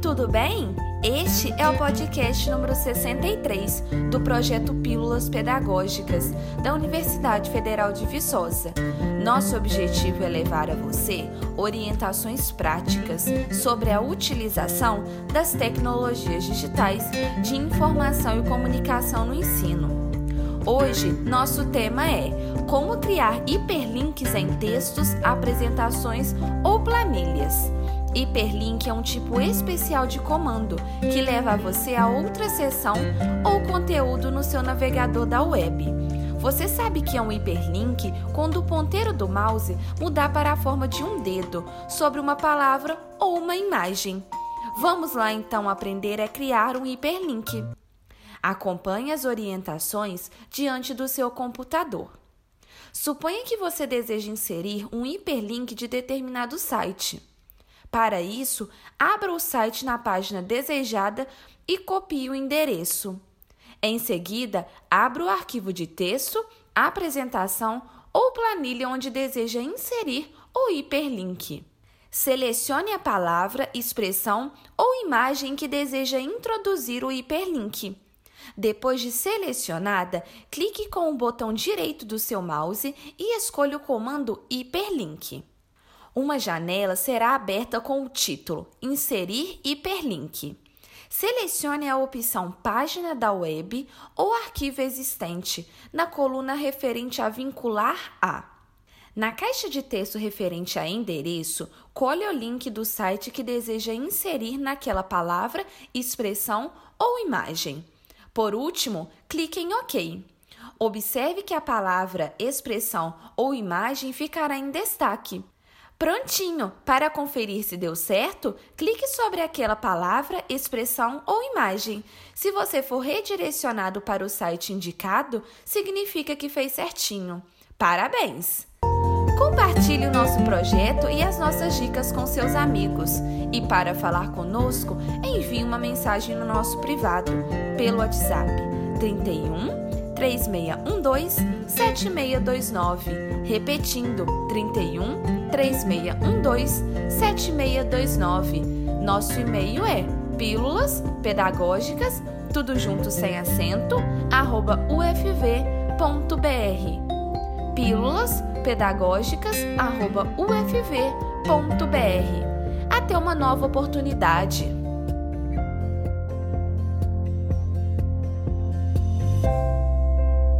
tudo bem? Este é o podcast número 63 do projeto Pílulas Pedagógicas da Universidade Federal de Viçosa. Nosso objetivo é levar a você orientações práticas sobre a utilização das tecnologias digitais de informação e comunicação no ensino. Hoje, nosso tema é como criar hiperlinks em textos, apresentações ou planilhas. Hiperlink é um tipo especial de comando que leva você a outra seção ou conteúdo no seu navegador da web. Você sabe que é um hiperlink quando o ponteiro do mouse mudar para a forma de um dedo sobre uma palavra ou uma imagem. Vamos lá então aprender a criar um hiperlink. Acompanhe as orientações diante do seu computador. Suponha que você deseja inserir um hiperlink de determinado site. Para isso, abra o site na página desejada e copie o endereço. Em seguida, abra o arquivo de texto, apresentação ou planilha onde deseja inserir o hiperlink. Selecione a palavra, expressão ou imagem que deseja introduzir o hiperlink. Depois de selecionada, clique com o botão direito do seu mouse e escolha o comando Hiperlink. Uma janela será aberta com o título Inserir hiperlink. Selecione a opção Página da web ou arquivo existente na coluna referente a vincular a. Na caixa de texto referente a endereço, colhe o link do site que deseja inserir naquela palavra, expressão ou imagem. Por último, clique em OK. Observe que a palavra, expressão ou imagem ficará em destaque. Prontinho! Para conferir se deu certo, clique sobre aquela palavra, expressão ou imagem. Se você for redirecionado para o site indicado, significa que fez certinho. Parabéns! Compartilhe o nosso projeto e as nossas dicas com seus amigos. E para falar conosco, envie uma mensagem no nosso privado pelo WhatsApp 31 3612 7629. Repetindo, 31 3612 7629. Nosso e-mail é pílulas pedagógicas, tudo junto sem acento, arroba ufv.br. Pílulas pedagógicas, arroba ufv.br. Até uma nova oportunidade!